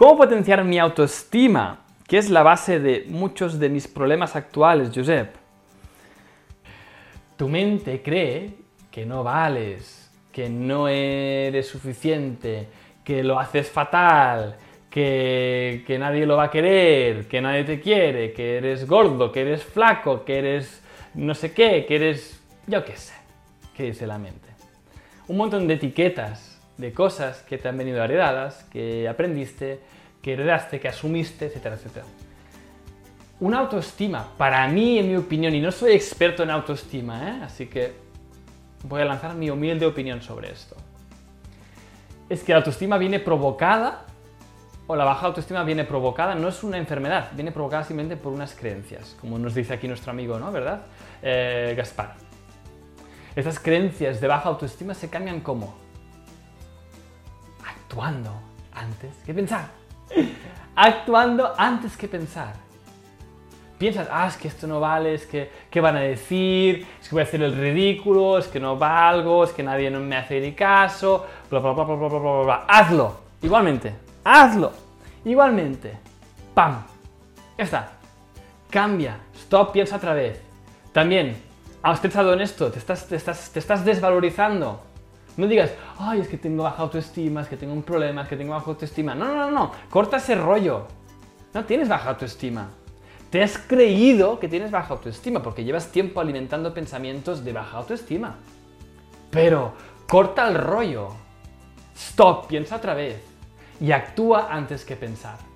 ¿Cómo potenciar mi autoestima? Que es la base de muchos de mis problemas actuales, Josep. Tu mente cree que no vales, que no eres suficiente, que lo haces fatal, que, que, nadie lo va a querer, que nadie te quiere, que eres gordo, que eres flaco, que eres no sé qué, que eres... yo qué sé, qué dice la mente. Un montón de etiquetas, de cosas que te han venido heredadas, que aprendiste, que heredaste, que asumiste, etcétera, etcétera. Una autoestima, para mí, en mi opinión, y no soy experto en autoestima, ¿eh? así que voy a lanzar mi humilde opinión sobre esto. Es que la autoestima viene provocada, o la baja autoestima viene provocada, no es una enfermedad, viene provocada simplemente por unas creencias, como nos dice aquí nuestro amigo, ¿no? ¿Verdad? Eh, Gaspar. Estas creencias de baja autoestima se cambian como actuando antes que pensar. actuando antes que pensar. Piensas, ah, es que esto no vale, es que, ¿qué van a decir? Es que voy a hacer el ridículo, es que no valgo, es que nadie me hace ni caso, bla, bla, bla, bla, bla, bla, bla, bla. Hazlo, igualmente, hazlo, igualmente. ¡Pam! Ya está. Cambia, stop, piensa otra vez. También, ¿has pensado en esto? ¿Te estás, te estás, te estás desvalorizando? No digas, ay, es que tengo baja autoestima, es que tengo un problema, es que tengo baja autoestima. No, no, no, no. Corta ese rollo. No tienes baja autoestima. Te has creído que tienes baja autoestima porque llevas tiempo alimentando pensamientos de baja autoestima. Pero corta el rollo. Stop, piensa otra vez. Y actúa antes que pensar.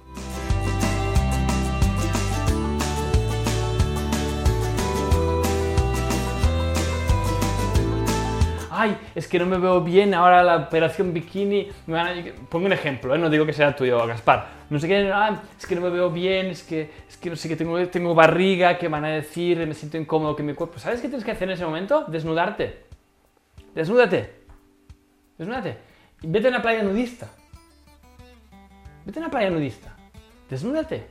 Ay, es que no me veo bien, ahora la operación bikini, me van a... Pongo un ejemplo, ¿eh? no digo que sea tuyo, Gaspar. No sé qué, ah, es que no me veo bien, es que, es que no sé qué, tengo, tengo barriga, que van a decir, me siento incómodo que mi cuerpo... ¿Sabes qué tienes que hacer en ese momento? Desnudarte. Desnúdate. Desnúdate. Y vete a una playa nudista. Vete a una playa nudista. Desnúdate.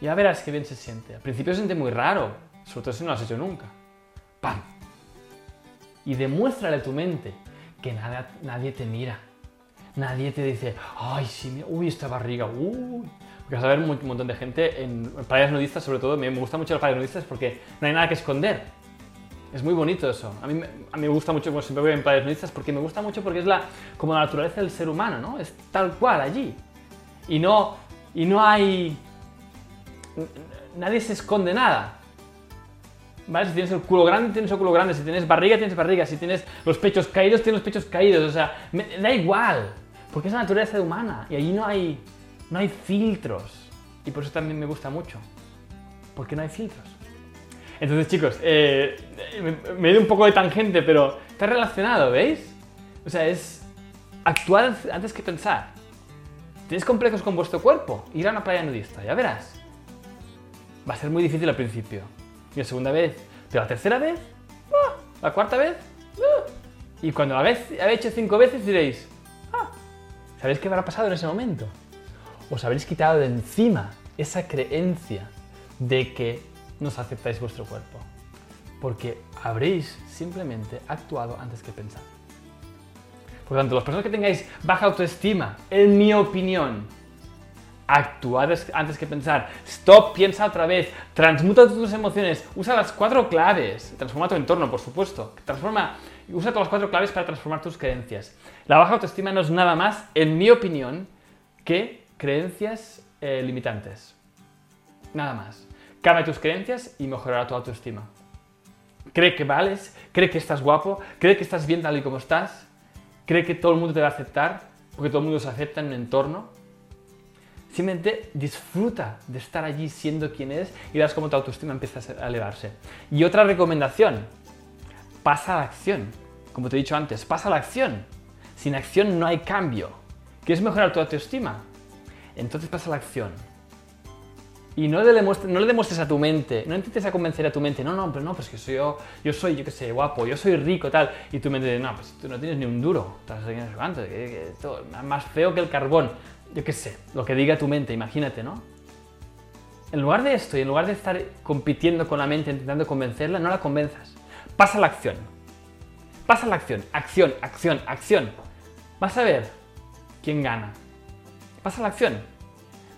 Ya verás qué bien se siente. Al principio se siente muy raro, sobre todo si no lo has hecho nunca. ¡Pam! Y demuéstrale a tu mente que nada, nadie te mira. Nadie te dice, ay, sí, uy, esta barriga, uy. Porque vas a ver un montón de gente en playas nudistas, sobre todo, me gustan mucho las playas nudistas porque no hay nada que esconder. Es muy bonito eso. A mí, a mí me gusta mucho, como siempre voy en playas nudistas, porque me gusta mucho porque es la, como la naturaleza del ser humano, ¿no? Es tal cual allí. Y no, y no hay... Nadie se esconde nada. Si tienes el culo grande, tienes el culo grande. Si tienes barriga, tienes barriga. Si tienes los pechos caídos, tienes los pechos caídos. O sea, da igual. Porque es la naturaleza humana. Y allí no hay, no hay filtros. Y por eso también me gusta mucho. Porque no hay filtros. Entonces, chicos, eh, me, he ido un poco de tangente, pero está relacionado, ¿veis? O sea, es actuar antes que pensar. ¿Tienes complejos con vuestro cuerpo? Ir a una playa nudista, ya verás. Va a ser muy difícil al principio y la segunda vez, pero la tercera vez, ¡ah! la cuarta vez, ¡ah! y cuando habéis hecho cinco veces diréis, ah, ¿sabéis qué habrá pasado en ese momento? Os habréis quitado de encima esa creencia de que no aceptáis vuestro cuerpo, porque habréis simplemente actuado antes que pensar. Por lo tanto, las personas que tengáis baja autoestima, en mi opinión, actuar antes que pensar. Stop, piensa otra vez. Transmuta tus emociones. Usa las cuatro claves. Transforma tu entorno, por supuesto. Transforma, usa todas las cuatro claves para transformar tus creencias. La baja autoestima no es nada más, en mi opinión, que creencias eh, limitantes. Nada más. Cambia tus creencias y mejorará tu autoestima. Cree que vales, cree que estás guapo, cree que estás bien tal y como estás, cree que todo el mundo te va a aceptar, porque todo el mundo se acepta en un entorno Simplemente disfruta de estar allí siendo quien eres y verás cómo tu autoestima empieza a elevarse. Y otra recomendación, pasa a la acción. Como te he dicho antes, pasa a la acción. Sin acción no hay cambio. ¿Quieres mejorar tu autoestima? Entonces pasa a la acción. Y no le, demuestres, no le demuestres a tu mente, no intentes a convencer a tu mente, no, no, pero no, pues que soy yo, yo soy, yo qué sé, guapo, yo soy rico, tal. Y tu mente dice, no, pues tú no tienes ni un duro, estás más feo que el carbón yo qué sé, lo que diga tu mente, imagínate, ¿no? En lugar de esto y en lugar de estar compitiendo con la mente intentando convencerla, no la convenzas. Pasa la acción. Pasa la acción. Acción, acción, acción. Vas a ver quién gana. Pasa la acción.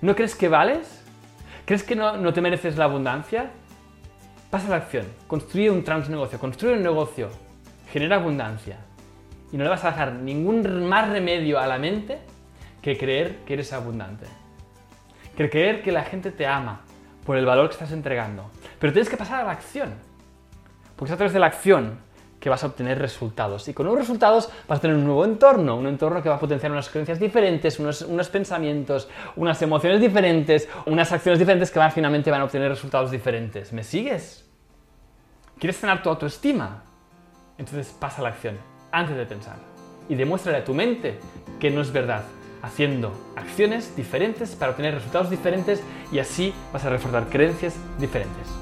¿No crees que vales? ¿Crees que no, no te mereces la abundancia? Pasa a la acción. Construye un transnegocio. Construye un negocio. Genera abundancia. Y no le vas a dejar ningún más remedio a la mente que creer que eres abundante. Que creer que la gente te ama por el valor que estás entregando. Pero tienes que pasar a la acción. Porque es a través de la acción que vas a obtener resultados. Y con nuevos resultados vas a tener un nuevo entorno, un entorno que va a potenciar unas creencias diferentes, unos, unos pensamientos, unas emociones diferentes, unas acciones diferentes que van, finalmente van a obtener resultados diferentes. ¿Me sigues? ¿Quieres tener tu autoestima? Entonces pasa a la acción, antes de pensar. Y demuéstrale a tu mente que no es verdad, haciendo acciones diferentes para obtener resultados diferentes y así vas a reforzar creencias diferentes.